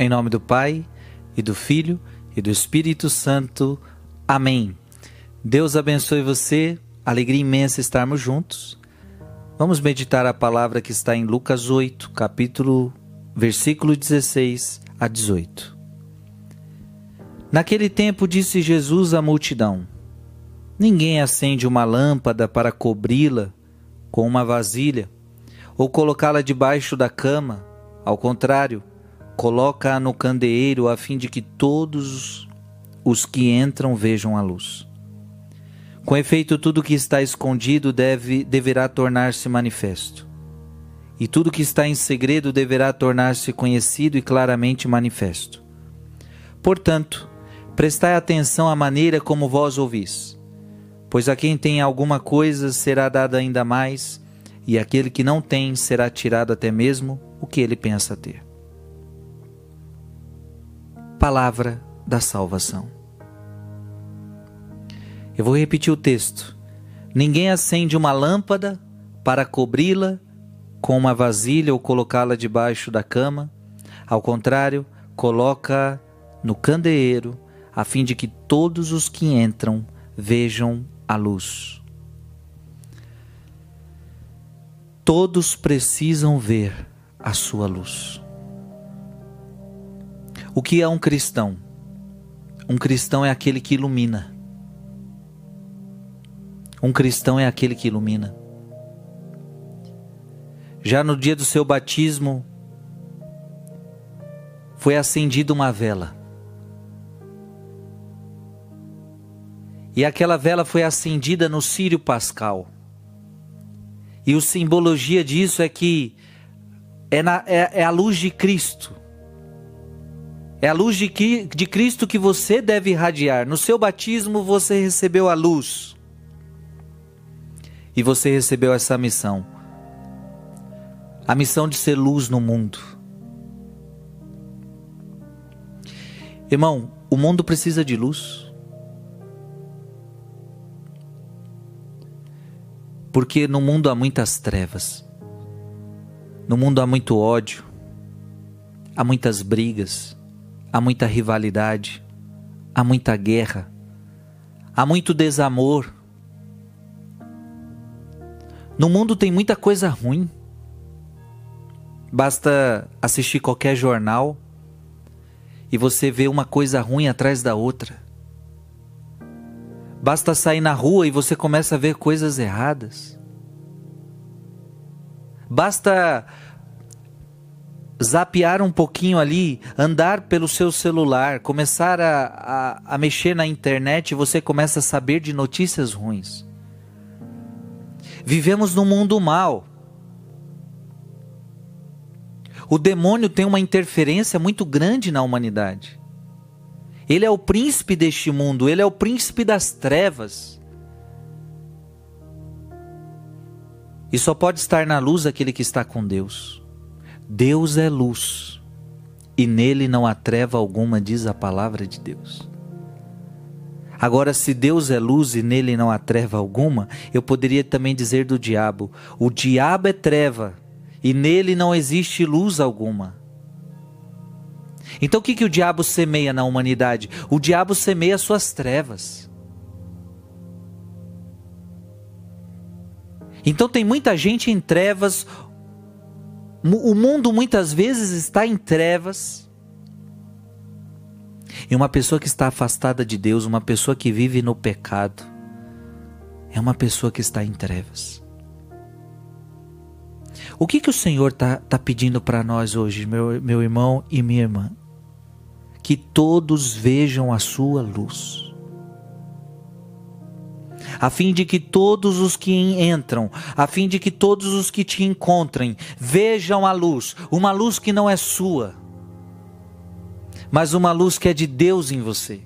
Em nome do Pai, e do Filho, e do Espírito Santo. Amém. Deus abençoe você, alegria imensa estarmos juntos. Vamos meditar a palavra que está em Lucas 8, capítulo, versículo 16 a 18. Naquele tempo disse Jesus à multidão: Ninguém acende uma lâmpada para cobri-la com uma vasilha ou colocá-la debaixo da cama. Ao contrário, coloca-a no candeeiro a fim de que todos os que entram vejam a luz. Com efeito, tudo que está escondido deve deverá tornar-se manifesto, e tudo que está em segredo deverá tornar-se conhecido e claramente manifesto. Portanto, prestai atenção à maneira como vós ouvis, pois a quem tem alguma coisa será dada ainda mais, e aquele que não tem será tirado até mesmo o que ele pensa ter palavra da salvação. Eu vou repetir o texto. Ninguém acende uma lâmpada para cobri-la com uma vasilha ou colocá-la debaixo da cama. Ao contrário, coloca no candeeiro, a fim de que todos os que entram vejam a luz. Todos precisam ver a sua luz. O que é um cristão? Um cristão é aquele que ilumina. Um cristão é aquele que ilumina. Já no dia do seu batismo, foi acendida uma vela. E aquela vela foi acendida no Sírio Pascal. E a simbologia disso é que é, na, é, é a luz de Cristo é a luz de, de Cristo que você deve irradiar. No seu batismo você recebeu a luz. E você recebeu essa missão. A missão de ser luz no mundo. Irmão, o mundo precisa de luz. Porque no mundo há muitas trevas. No mundo há muito ódio. Há muitas brigas há muita rivalidade, há muita guerra, há muito desamor. No mundo tem muita coisa ruim. Basta assistir qualquer jornal e você vê uma coisa ruim atrás da outra. Basta sair na rua e você começa a ver coisas erradas. Basta zapear um pouquinho ali, andar pelo seu celular, começar a, a, a mexer na internet, você começa a saber de notícias ruins. Vivemos num mundo mal. O demônio tem uma interferência muito grande na humanidade. Ele é o príncipe deste mundo, ele é o príncipe das trevas. E só pode estar na luz aquele que está com Deus. Deus é luz e nele não há treva alguma, diz a palavra de Deus. Agora, se Deus é luz e nele não há treva alguma, eu poderia também dizer do diabo: o diabo é treva e nele não existe luz alguma. Então, o que, que o diabo semeia na humanidade? O diabo semeia suas trevas. Então, tem muita gente em trevas o mundo muitas vezes está em trevas. E uma pessoa que está afastada de Deus, uma pessoa que vive no pecado, é uma pessoa que está em trevas. O que, que o Senhor está tá pedindo para nós hoje, meu, meu irmão e minha irmã? Que todos vejam a sua luz a fim de que todos os que entram, a fim de que todos os que te encontrem vejam a luz, uma luz que não é sua, mas uma luz que é de Deus em você.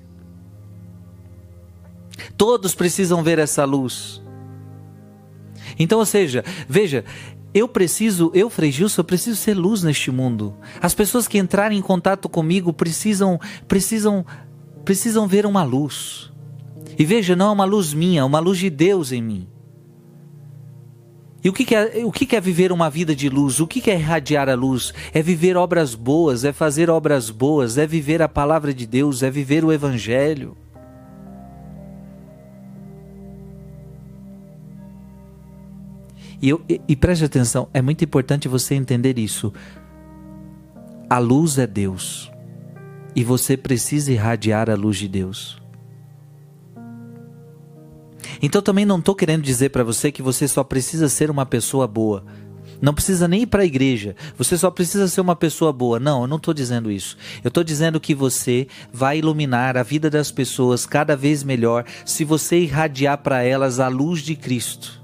Todos precisam ver essa luz. Então, ou seja, veja, eu preciso, eu, Frei Gilson, eu preciso ser luz neste mundo. As pessoas que entrarem em contato comigo precisam, precisam, precisam ver uma luz. E veja, não é uma luz minha, é uma luz de Deus em mim. E o que, que é, o que, que é viver uma vida de luz? O que, que é irradiar a luz? É viver obras boas, é fazer obras boas, é viver a palavra de Deus, é viver o Evangelho. E, eu, e, e preste atenção, é muito importante você entender isso. A luz é Deus. E você precisa irradiar a luz de Deus. Então também não estou querendo dizer para você que você só precisa ser uma pessoa boa. Não precisa nem ir para a igreja. Você só precisa ser uma pessoa boa. Não, eu não estou dizendo isso. Eu estou dizendo que você vai iluminar a vida das pessoas cada vez melhor se você irradiar para elas a luz de Cristo.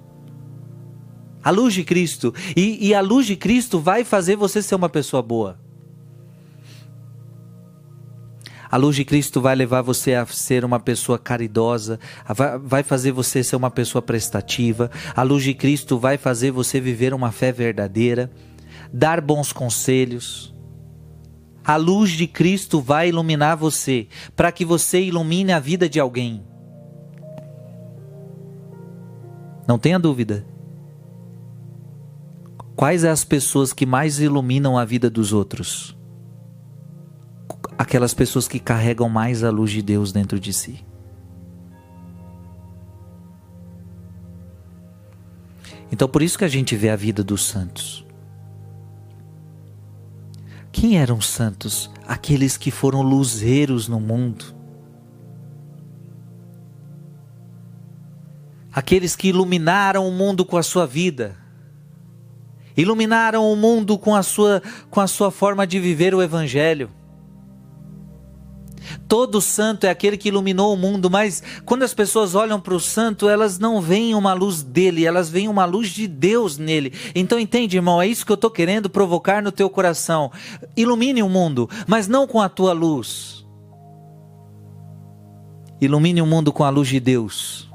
A luz de Cristo. E, e a luz de Cristo vai fazer você ser uma pessoa boa. A luz de Cristo vai levar você a ser uma pessoa caridosa, vai fazer você ser uma pessoa prestativa. A luz de Cristo vai fazer você viver uma fé verdadeira, dar bons conselhos. A luz de Cristo vai iluminar você, para que você ilumine a vida de alguém. Não tenha dúvida. Quais as pessoas que mais iluminam a vida dos outros? Aquelas pessoas que carregam mais a luz de Deus dentro de si. Então, por isso que a gente vê a vida dos santos. Quem eram os santos? Aqueles que foram luzeiros no mundo. Aqueles que iluminaram o mundo com a sua vida. Iluminaram o mundo com a sua, com a sua forma de viver o Evangelho. Todo santo é aquele que iluminou o mundo, mas quando as pessoas olham para o santo, elas não veem uma luz dele, elas veem uma luz de Deus nele. Então entende, irmão, é isso que eu estou querendo provocar no teu coração. Ilumine o mundo, mas não com a tua luz. Ilumine o mundo com a luz de Deus.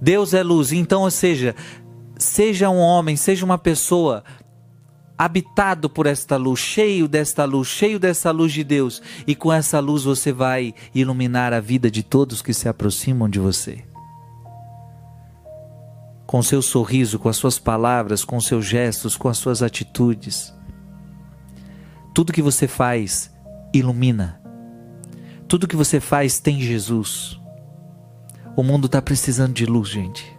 Deus é luz, então, ou seja, seja um homem, seja uma pessoa habitado por esta luz, cheio desta luz, cheio dessa luz de Deus, e com essa luz você vai iluminar a vida de todos que se aproximam de você. Com seu sorriso, com as suas palavras, com seus gestos, com as suas atitudes. Tudo que você faz ilumina. Tudo que você faz tem Jesus. O mundo está precisando de luz, gente.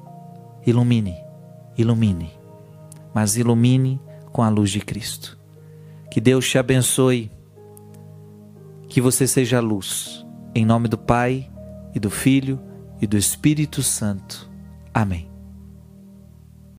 Ilumine, ilumine. Mas ilumine com a luz de Cristo. Que Deus te abençoe, que você seja luz. Em nome do Pai, e do Filho, e do Espírito Santo. Amém.